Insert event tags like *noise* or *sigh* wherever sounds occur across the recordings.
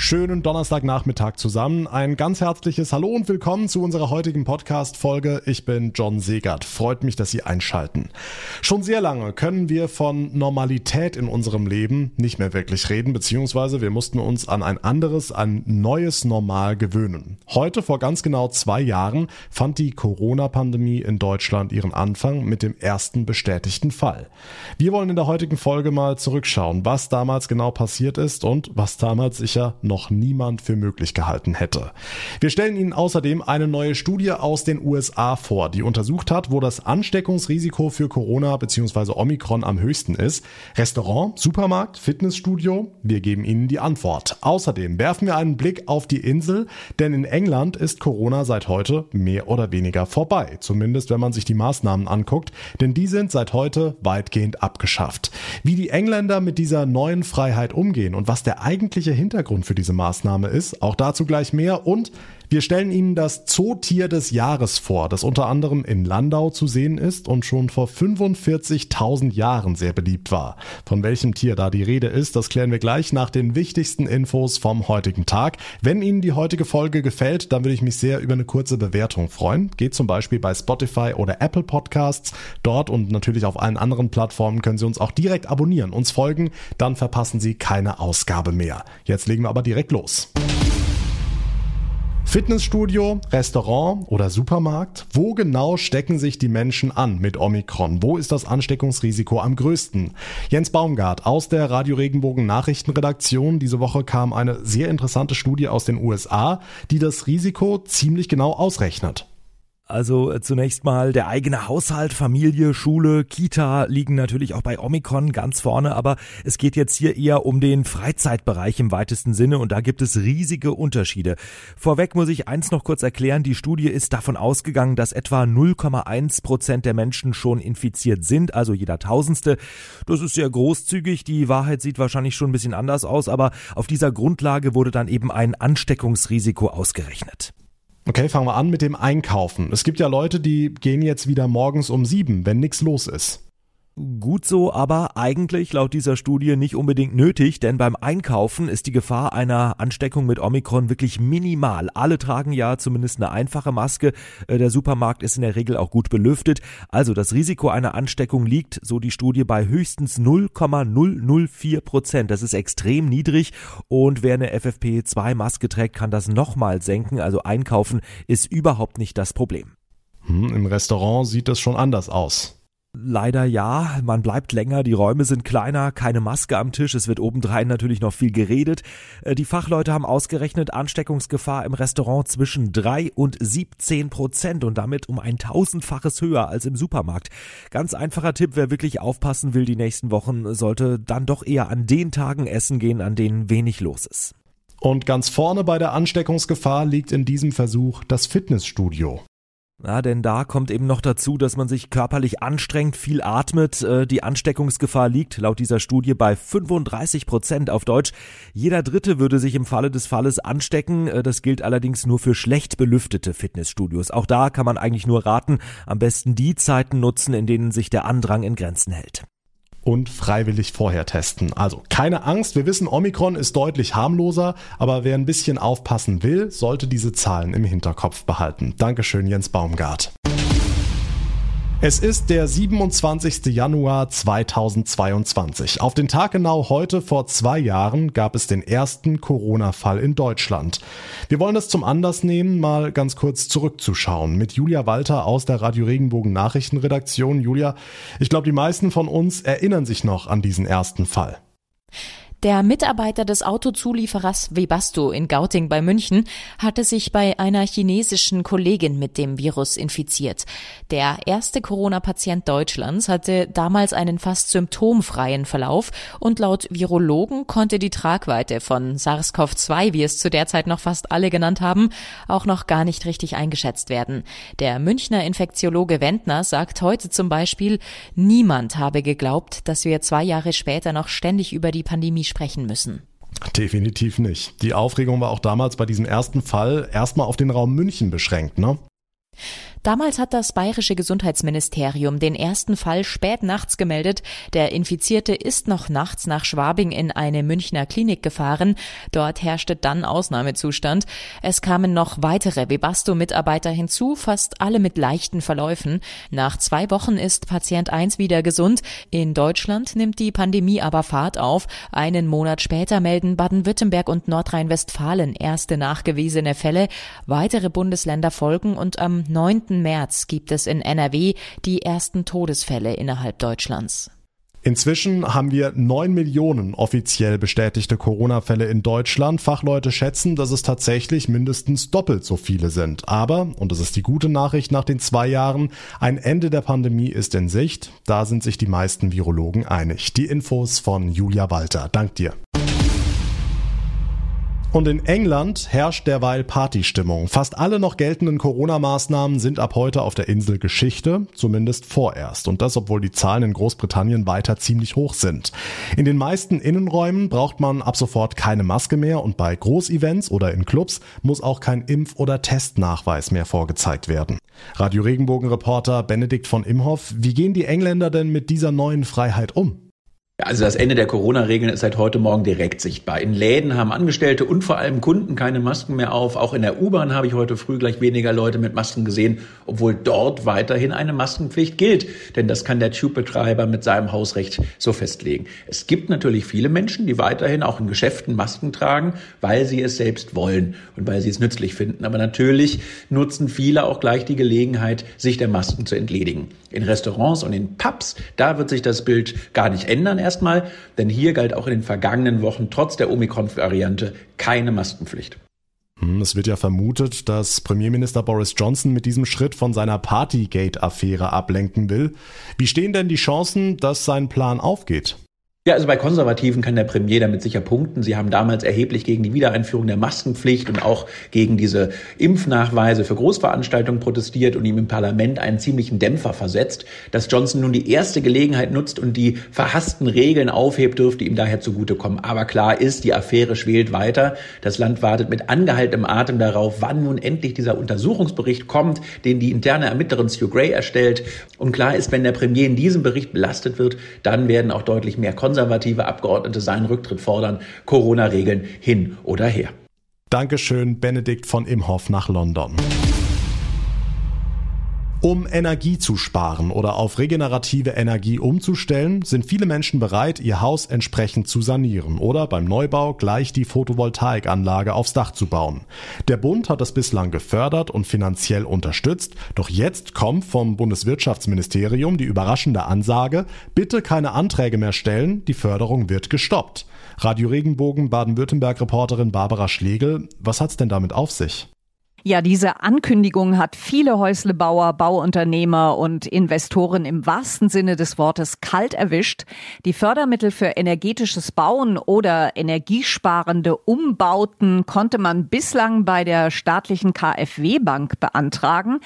Schönen Donnerstagnachmittag zusammen. Ein ganz herzliches Hallo und willkommen zu unserer heutigen Podcast-Folge. Ich bin John Segert. Freut mich, dass Sie einschalten. Schon sehr lange können wir von Normalität in unserem Leben nicht mehr wirklich reden, beziehungsweise wir mussten uns an ein anderes, ein neues Normal gewöhnen. Heute, vor ganz genau zwei Jahren, fand die Corona-Pandemie in Deutschland ihren Anfang mit dem ersten bestätigten Fall. Wir wollen in der heutigen Folge mal zurückschauen, was damals genau passiert ist und was damals sicher noch niemand für möglich gehalten hätte. Wir stellen Ihnen außerdem eine neue Studie aus den USA vor, die untersucht hat, wo das Ansteckungsrisiko für Corona bzw. Omikron am höchsten ist. Restaurant, Supermarkt, Fitnessstudio? Wir geben Ihnen die Antwort. Außerdem werfen wir einen Blick auf die Insel, denn in England ist Corona seit heute mehr oder weniger vorbei. Zumindest wenn man sich die Maßnahmen anguckt, denn die sind seit heute weitgehend abgeschafft. Wie die Engländer mit dieser neuen Freiheit umgehen und was der eigentliche Hintergrund für diese Maßnahme ist. Auch dazu gleich mehr und wir stellen Ihnen das Zootier des Jahres vor, das unter anderem in Landau zu sehen ist und schon vor 45.000 Jahren sehr beliebt war. Von welchem Tier da die Rede ist, das klären wir gleich nach den wichtigsten Infos vom heutigen Tag. Wenn Ihnen die heutige Folge gefällt, dann würde ich mich sehr über eine kurze Bewertung freuen. Geht zum Beispiel bei Spotify oder Apple Podcasts. Dort und natürlich auf allen anderen Plattformen können Sie uns auch direkt abonnieren, uns folgen, dann verpassen Sie keine Ausgabe mehr. Jetzt legen wir aber direkt los. Fitnessstudio, Restaurant oder Supermarkt? Wo genau stecken sich die Menschen an mit Omikron? Wo ist das Ansteckungsrisiko am größten? Jens Baumgart aus der Radio Regenbogen Nachrichtenredaktion. Diese Woche kam eine sehr interessante Studie aus den USA, die das Risiko ziemlich genau ausrechnet. Also äh, zunächst mal der eigene Haushalt, Familie, Schule, Kita liegen natürlich auch bei Omikron ganz vorne, aber es geht jetzt hier eher um den Freizeitbereich im weitesten Sinne und da gibt es riesige Unterschiede. Vorweg muss ich eins noch kurz erklären, die Studie ist davon ausgegangen, dass etwa 0,1 Prozent der Menschen schon infiziert sind, also jeder Tausendste. Das ist sehr großzügig, die Wahrheit sieht wahrscheinlich schon ein bisschen anders aus, aber auf dieser Grundlage wurde dann eben ein Ansteckungsrisiko ausgerechnet. Okay, fangen wir an mit dem Einkaufen. Es gibt ja Leute, die gehen jetzt wieder morgens um sieben, wenn nichts los ist. Gut so, aber eigentlich laut dieser Studie nicht unbedingt nötig, denn beim Einkaufen ist die Gefahr einer Ansteckung mit Omikron wirklich minimal. Alle tragen ja zumindest eine einfache Maske. Äh, der Supermarkt ist in der Regel auch gut belüftet. Also das Risiko einer Ansteckung liegt, so die Studie, bei höchstens 0,004 Prozent. Das ist extrem niedrig und wer eine FFP2-Maske trägt, kann das nochmal senken. Also einkaufen ist überhaupt nicht das Problem. Hm, Im Restaurant sieht das schon anders aus. Leider ja, man bleibt länger, die Räume sind kleiner, keine Maske am Tisch, es wird obendrein natürlich noch viel geredet. Äh, die Fachleute haben ausgerechnet Ansteckungsgefahr im Restaurant zwischen drei und 17 Prozent und damit um ein tausendfaches höher als im Supermarkt. Ganz einfacher Tipp, wer wirklich aufpassen will die nächsten Wochen, sollte dann doch eher an den Tagen essen gehen, an denen wenig los ist. Und ganz vorne bei der Ansteckungsgefahr liegt in diesem Versuch das Fitnessstudio. Ja, denn da kommt eben noch dazu, dass man sich körperlich anstrengt, viel atmet. Äh, die Ansteckungsgefahr liegt laut dieser Studie bei 35 Prozent auf Deutsch. Jeder Dritte würde sich im Falle des Falles anstecken. Äh, das gilt allerdings nur für schlecht belüftete Fitnessstudios. Auch da kann man eigentlich nur raten, am besten die Zeiten nutzen, in denen sich der Andrang in Grenzen hält und freiwillig vorher testen. Also keine Angst, wir wissen, Omikron ist deutlich harmloser, aber wer ein bisschen aufpassen will, sollte diese Zahlen im Hinterkopf behalten. Dankeschön, Jens Baumgart. Es ist der 27. Januar 2022. Auf den Tag genau heute vor zwei Jahren gab es den ersten Corona-Fall in Deutschland. Wir wollen es zum Anlass nehmen, mal ganz kurz zurückzuschauen mit Julia Walter aus der Radio Regenbogen Nachrichtenredaktion. Julia, ich glaube, die meisten von uns erinnern sich noch an diesen ersten Fall. Der Mitarbeiter des Autozulieferers Webasto in Gauting bei München hatte sich bei einer chinesischen Kollegin mit dem Virus infiziert. Der erste Corona-Patient Deutschlands hatte damals einen fast symptomfreien Verlauf und laut Virologen konnte die Tragweite von SARS-CoV-2, wie es zu der Zeit noch fast alle genannt haben, auch noch gar nicht richtig eingeschätzt werden. Der Münchner Infektiologe Wendner sagt heute zum Beispiel, niemand habe geglaubt, dass wir zwei Jahre später noch ständig über die Pandemie sprechen müssen. Definitiv nicht. Die Aufregung war auch damals bei diesem ersten Fall erstmal auf den Raum München beschränkt, ne? Damals hat das bayerische Gesundheitsministerium den ersten Fall spät nachts gemeldet. Der Infizierte ist noch nachts nach Schwabing in eine Münchner Klinik gefahren. Dort herrschte dann Ausnahmezustand. Es kamen noch weitere Webasto-Mitarbeiter hinzu, fast alle mit leichten Verläufen. Nach zwei Wochen ist Patient 1 wieder gesund. In Deutschland nimmt die Pandemie aber Fahrt auf. Einen Monat später melden Baden-Württemberg und Nordrhein-Westfalen erste nachgewiesene Fälle. Weitere Bundesländer folgen und am 9. März gibt es in NRW die ersten Todesfälle innerhalb Deutschlands. Inzwischen haben wir neun Millionen offiziell bestätigte Corona-Fälle in Deutschland. Fachleute schätzen, dass es tatsächlich mindestens doppelt so viele sind. Aber, und das ist die gute Nachricht nach den zwei Jahren, ein Ende der Pandemie ist in Sicht. Da sind sich die meisten Virologen einig. Die Infos von Julia Walter. Dank dir. Und in England herrscht derweil Partystimmung. Fast alle noch geltenden Corona-Maßnahmen sind ab heute auf der Insel Geschichte, zumindest vorerst. Und das, obwohl die Zahlen in Großbritannien weiter ziemlich hoch sind. In den meisten Innenräumen braucht man ab sofort keine Maske mehr und bei Großevents oder in Clubs muss auch kein Impf- oder Testnachweis mehr vorgezeigt werden. Radio Regenbogen-Reporter Benedikt von Imhoff, wie gehen die Engländer denn mit dieser neuen Freiheit um? Also das Ende der Corona-Regeln ist seit heute Morgen direkt sichtbar. In Läden haben Angestellte und vor allem Kunden keine Masken mehr auf. Auch in der U-Bahn habe ich heute früh gleich weniger Leute mit Masken gesehen, obwohl dort weiterhin eine Maskenpflicht gilt. Denn das kann der Tube-Betreiber mit seinem Hausrecht so festlegen. Es gibt natürlich viele Menschen, die weiterhin auch in Geschäften Masken tragen, weil sie es selbst wollen und weil sie es nützlich finden. Aber natürlich nutzen viele auch gleich die Gelegenheit, sich der Masken zu entledigen. In Restaurants und in Pubs, da wird sich das Bild gar nicht ändern erstmal, denn hier galt auch in den vergangenen Wochen trotz der Omikron-Variante keine Maskenpflicht. Hm, es wird ja vermutet, dass Premierminister Boris Johnson mit diesem Schritt von seiner Partygate-Affäre ablenken will. Wie stehen denn die Chancen, dass sein Plan aufgeht? Ja, also bei Konservativen kann der Premier damit sicher punkten. Sie haben damals erheblich gegen die Wiedereinführung der Maskenpflicht und auch gegen diese Impfnachweise für Großveranstaltungen protestiert und ihm im Parlament einen ziemlichen Dämpfer versetzt. Dass Johnson nun die erste Gelegenheit nutzt und die verhassten Regeln aufhebt, dürfte ihm daher zugutekommen. Aber klar ist, die Affäre schwelt weiter. Das Land wartet mit angehaltenem Atem darauf, wann nun endlich dieser Untersuchungsbericht kommt, den die interne Ermittlerin Stu Gray erstellt. Und klar ist, wenn der Premier in diesem Bericht belastet wird, dann werden auch deutlich mehr Konservative konservative Abgeordnete seinen Rücktritt fordern. Corona-Regeln hin oder her. Dankeschön, Benedikt von Imhoff nach London. Um Energie zu sparen oder auf regenerative Energie umzustellen, sind viele Menschen bereit, ihr Haus entsprechend zu sanieren oder beim Neubau gleich die Photovoltaikanlage aufs Dach zu bauen. Der Bund hat das bislang gefördert und finanziell unterstützt, doch jetzt kommt vom Bundeswirtschaftsministerium die überraschende Ansage, bitte keine Anträge mehr stellen, die Förderung wird gestoppt. Radio Regenbogen Baden-Württemberg Reporterin Barbara Schlegel, was hat's denn damit auf sich? Ja, diese Ankündigung hat viele Häuslebauer, Bauunternehmer und Investoren im wahrsten Sinne des Wortes kalt erwischt. Die Fördermittel für energetisches Bauen oder energiesparende Umbauten konnte man bislang bei der staatlichen KfW Bank beantragen.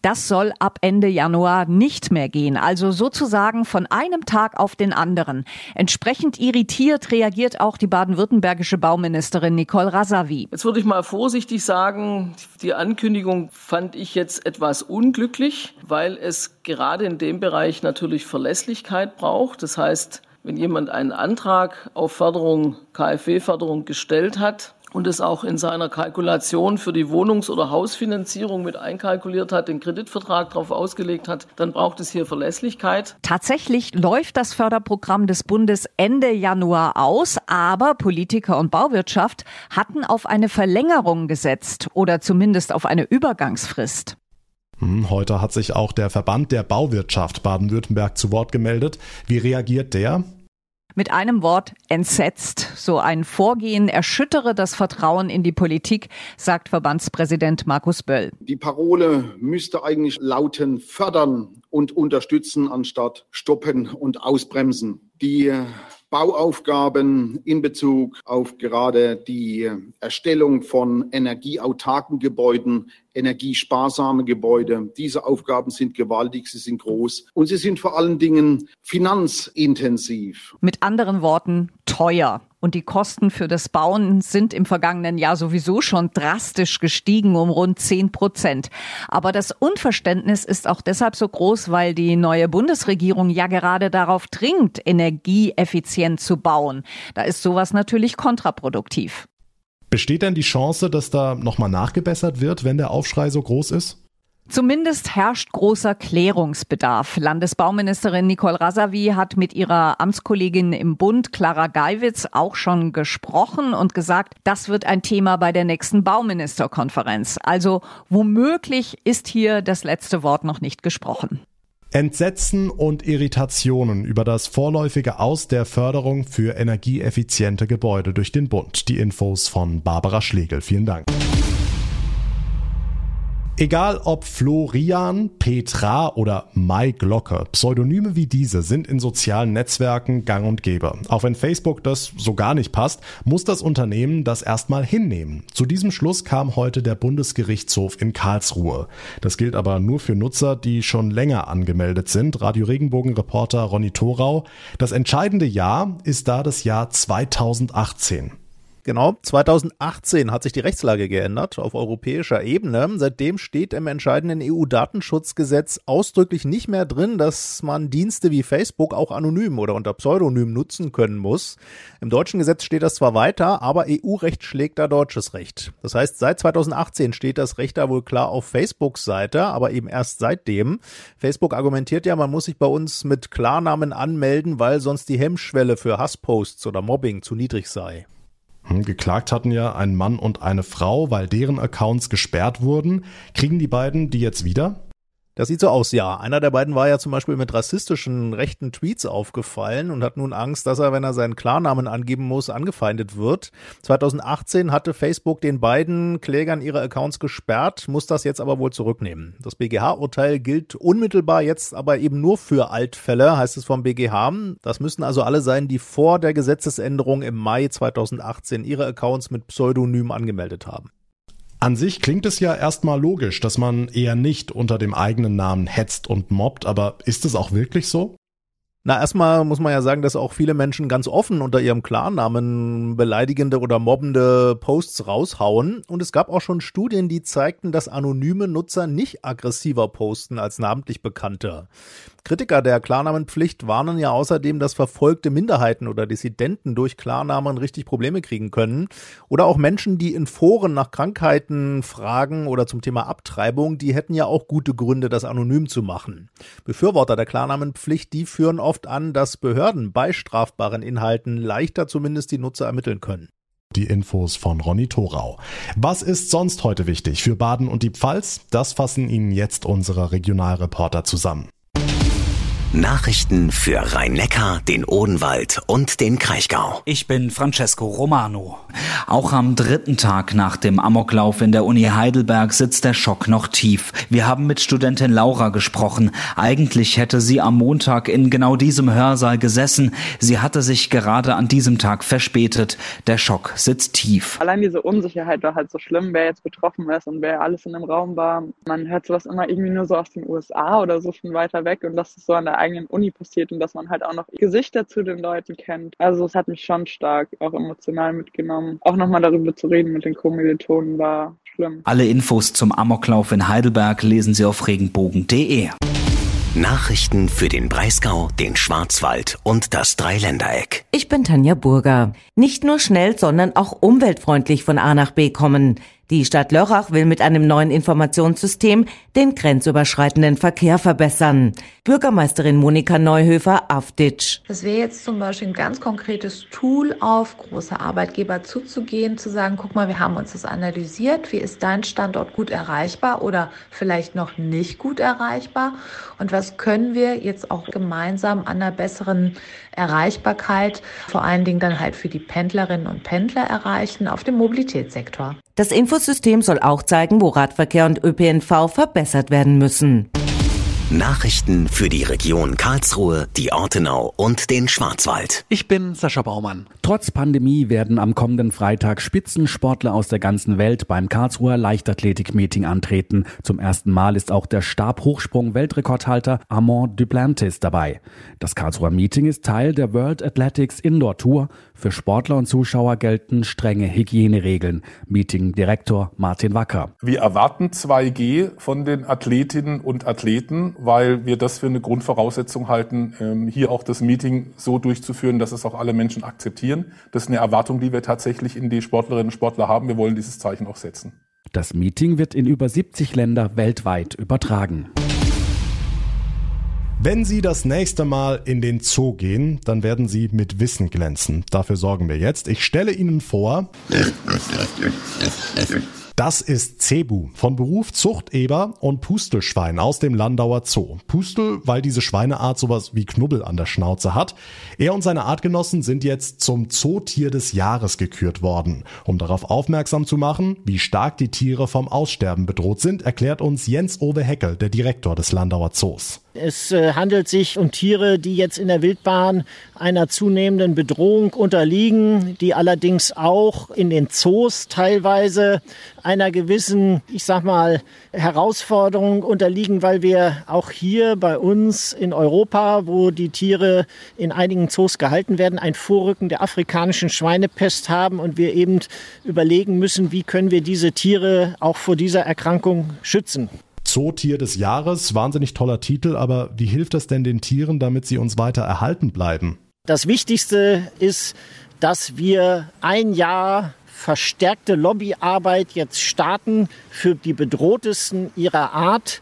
Das soll ab Ende Januar nicht mehr gehen, also sozusagen von einem Tag auf den anderen. Entsprechend irritiert reagiert auch die baden-württembergische Bauministerin Nicole Rasavi. Jetzt würde ich mal vorsichtig sagen, die Ankündigung fand ich jetzt etwas unglücklich, weil es gerade in dem Bereich natürlich Verlässlichkeit braucht. Das heißt, wenn jemand einen Antrag auf Förderung, KfW-Förderung gestellt hat, und es auch in seiner Kalkulation für die Wohnungs- oder Hausfinanzierung mit einkalkuliert hat, den Kreditvertrag darauf ausgelegt hat, dann braucht es hier Verlässlichkeit. Tatsächlich läuft das Förderprogramm des Bundes Ende Januar aus, aber Politiker und Bauwirtschaft hatten auf eine Verlängerung gesetzt oder zumindest auf eine Übergangsfrist. Hm, heute hat sich auch der Verband der Bauwirtschaft Baden-Württemberg zu Wort gemeldet. Wie reagiert der? Mit einem Wort entsetzt. So ein Vorgehen erschüttere das Vertrauen in die Politik, sagt Verbandspräsident Markus Böll. Die Parole müsste eigentlich lauten fördern und unterstützen anstatt stoppen und ausbremsen. Die Bauaufgaben in Bezug auf gerade die Erstellung von energieautarken Gebäuden, energiesparsame Gebäude. Diese Aufgaben sind gewaltig, sie sind groß und sie sind vor allen Dingen finanzintensiv. Mit anderen Worten teuer. Und die Kosten für das Bauen sind im vergangenen Jahr sowieso schon drastisch gestiegen um rund 10 Prozent. Aber das Unverständnis ist auch deshalb so groß, weil die neue Bundesregierung ja gerade darauf dringt, energieeffizient zu bauen. Da ist sowas natürlich kontraproduktiv. Besteht denn die Chance, dass da nochmal nachgebessert wird, wenn der Aufschrei so groß ist? Zumindest herrscht großer Klärungsbedarf. Landesbauministerin Nicole Rasavi hat mit ihrer Amtskollegin im Bund, Clara Geiwitz, auch schon gesprochen und gesagt, das wird ein Thema bei der nächsten Bauministerkonferenz. Also womöglich ist hier das letzte Wort noch nicht gesprochen. Entsetzen und Irritationen über das vorläufige Aus der Förderung für energieeffiziente Gebäude durch den Bund. Die Infos von Barbara Schlegel. Vielen Dank. Egal ob Florian, Petra oder Mai Glocke, Pseudonyme wie diese sind in sozialen Netzwerken gang und gäbe. Auch wenn Facebook das so gar nicht passt, muss das Unternehmen das erstmal hinnehmen. Zu diesem Schluss kam heute der Bundesgerichtshof in Karlsruhe. Das gilt aber nur für Nutzer, die schon länger angemeldet sind. Radio Regenbogen Reporter Ronny Thorau. Das entscheidende Jahr ist da das Jahr 2018. Genau, 2018 hat sich die Rechtslage geändert auf europäischer Ebene. Seitdem steht im entscheidenden EU-Datenschutzgesetz ausdrücklich nicht mehr drin, dass man Dienste wie Facebook auch anonym oder unter Pseudonym nutzen können muss. Im deutschen Gesetz steht das zwar weiter, aber EU-Recht schlägt da deutsches Recht. Das heißt, seit 2018 steht das Recht da wohl klar auf Facebooks Seite, aber eben erst seitdem. Facebook argumentiert ja, man muss sich bei uns mit Klarnamen anmelden, weil sonst die Hemmschwelle für Hassposts oder Mobbing zu niedrig sei. Hm, geklagt hatten ja ein Mann und eine Frau, weil deren Accounts gesperrt wurden. Kriegen die beiden die jetzt wieder? Das sieht so aus, ja. Einer der beiden war ja zum Beispiel mit rassistischen rechten Tweets aufgefallen und hat nun Angst, dass er, wenn er seinen Klarnamen angeben muss, angefeindet wird. 2018 hatte Facebook den beiden Klägern ihre Accounts gesperrt, muss das jetzt aber wohl zurücknehmen. Das BGH-Urteil gilt unmittelbar jetzt aber eben nur für Altfälle, heißt es vom BGH. Das müssen also alle sein, die vor der Gesetzesänderung im Mai 2018 ihre Accounts mit Pseudonym angemeldet haben. An sich klingt es ja erstmal logisch, dass man eher nicht unter dem eigenen Namen hetzt und mobbt, aber ist es auch wirklich so? Na, erstmal muss man ja sagen, dass auch viele Menschen ganz offen unter ihrem Klarnamen beleidigende oder mobbende Posts raushauen. Und es gab auch schon Studien, die zeigten, dass anonyme Nutzer nicht aggressiver posten als namentlich Bekannte. Kritiker der Klarnamenpflicht warnen ja außerdem, dass verfolgte Minderheiten oder Dissidenten durch Klarnamen richtig Probleme kriegen können. Oder auch Menschen, die in Foren nach Krankheiten fragen oder zum Thema Abtreibung, die hätten ja auch gute Gründe, das anonym zu machen. Befürworter der Klarnamenpflicht, die führen oft an, dass Behörden bei strafbaren Inhalten leichter zumindest die Nutzer ermitteln können. Die Infos von Ronny Thorau. Was ist sonst heute wichtig für Baden und die Pfalz? Das fassen Ihnen jetzt unsere Regionalreporter zusammen. Nachrichten für Rhein-Neckar, den Odenwald und den Kraichgau. Ich bin Francesco Romano. Auch am dritten Tag nach dem Amoklauf in der Uni Heidelberg sitzt der Schock noch tief. Wir haben mit Studentin Laura gesprochen. Eigentlich hätte sie am Montag in genau diesem Hörsaal gesessen. Sie hatte sich gerade an diesem Tag verspätet. Der Schock sitzt tief. Allein diese Unsicherheit war halt so schlimm, wer jetzt betroffen ist und wer alles in dem Raum war. Man hört sowas immer irgendwie nur so aus den USA oder so von weiter weg und das ist so an der eigenen Uni passiert und dass man halt auch noch Gesichter zu den Leuten kennt. Also es hat mich schon stark auch emotional mitgenommen. Auch nochmal darüber zu reden mit den Kommilitonen war schlimm. Alle Infos zum Amoklauf in Heidelberg lesen Sie auf regenbogen.de. Nachrichten für den Breisgau, den Schwarzwald und das Dreiländereck. Ich bin Tanja Burger. Nicht nur schnell, sondern auch umweltfreundlich von A nach B kommen. Die Stadt Lörrach will mit einem neuen Informationssystem den grenzüberschreitenden Verkehr verbessern. Bürgermeisterin Monika Neuhöfer Afditsch. Das wäre jetzt zum Beispiel ein ganz konkretes Tool, auf große Arbeitgeber zuzugehen, zu sagen, guck mal, wir haben uns das analysiert, wie ist dein Standort gut erreichbar oder vielleicht noch nicht gut erreichbar und was können wir jetzt auch gemeinsam an einer besseren Erreichbarkeit, vor allen Dingen dann halt für die Pendlerinnen und Pendler erreichen auf dem Mobilitätssektor. Das Infosystem soll auch zeigen, wo Radverkehr und ÖPNV verbessert werden müssen. Nachrichten für die Region Karlsruhe, die Ortenau und den Schwarzwald. Ich bin Sascha Baumann. Trotz Pandemie werden am kommenden Freitag Spitzensportler aus der ganzen Welt beim Karlsruher Leichtathletik-Meeting antreten. Zum ersten Mal ist auch der Stabhochsprung-Weltrekordhalter Armand Duplantis dabei. Das Karlsruher Meeting ist Teil der World Athletics Indoor Tour. Für Sportler und Zuschauer gelten strenge Hygieneregeln. Meeting-Direktor Martin Wacker. Wir erwarten 2G von den Athletinnen und Athleten weil wir das für eine Grundvoraussetzung halten, ähm, hier auch das Meeting so durchzuführen, dass es auch alle Menschen akzeptieren. Das ist eine Erwartung, die wir tatsächlich in die Sportlerinnen und Sportler haben. Wir wollen dieses Zeichen auch setzen. Das Meeting wird in über 70 Länder weltweit übertragen. Wenn Sie das nächste Mal in den Zoo gehen, dann werden Sie mit Wissen glänzen. Dafür sorgen wir jetzt. Ich stelle Ihnen vor. *laughs* Das ist Cebu, von Beruf Zuchteber und Pustelschwein aus dem Landauer Zoo. Pustel, weil diese Schweineart sowas wie Knubbel an der Schnauze hat. Er und seine Artgenossen sind jetzt zum Zootier des Jahres gekürt worden. Um darauf aufmerksam zu machen, wie stark die Tiere vom Aussterben bedroht sind, erklärt uns Jens Owe Heckel, der Direktor des Landauer Zoos. Es äh, handelt sich um Tiere, die jetzt in der Wildbahn einer zunehmenden Bedrohung unterliegen, die allerdings auch in den Zoos teilweise einer gewissen, ich sag mal, Herausforderung unterliegen, weil wir auch hier bei uns in Europa, wo die Tiere in einigen Zoos gehalten werden, ein Vorrücken der afrikanischen Schweinepest haben und wir eben überlegen müssen, wie können wir diese Tiere auch vor dieser Erkrankung schützen. Zootier des Jahres, wahnsinnig toller Titel, aber wie hilft das denn den Tieren, damit sie uns weiter erhalten bleiben? Das Wichtigste ist, dass wir ein Jahr verstärkte Lobbyarbeit jetzt starten für die bedrohtesten ihrer Art.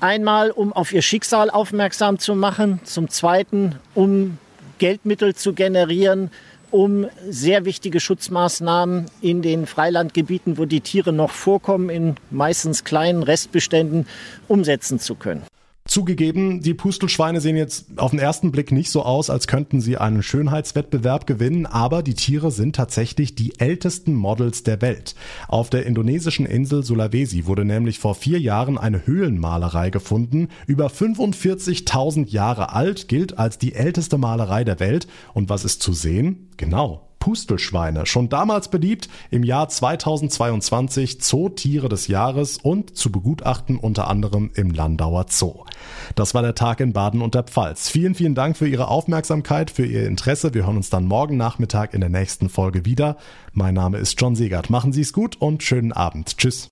Einmal, um auf ihr Schicksal aufmerksam zu machen, zum Zweiten, um Geldmittel zu generieren, um sehr wichtige Schutzmaßnahmen in den Freilandgebieten, wo die Tiere noch vorkommen, in meistens kleinen Restbeständen umsetzen zu können. Zugegeben, die Pustelschweine sehen jetzt auf den ersten Blick nicht so aus, als könnten sie einen Schönheitswettbewerb gewinnen, aber die Tiere sind tatsächlich die ältesten Models der Welt. Auf der indonesischen Insel Sulawesi wurde nämlich vor vier Jahren eine Höhlenmalerei gefunden, über 45.000 Jahre alt, gilt als die älteste Malerei der Welt. Und was ist zu sehen? Genau, Pustelschweine, schon damals beliebt, im Jahr 2022 Zootiere des Jahres und zu begutachten unter anderem im Landauer Zoo. Das war der Tag in Baden und der Pfalz. Vielen, vielen Dank für Ihre Aufmerksamkeit, für Ihr Interesse. Wir hören uns dann morgen Nachmittag in der nächsten Folge wieder. Mein Name ist John Segert. Machen Sie es gut und schönen Abend. Tschüss.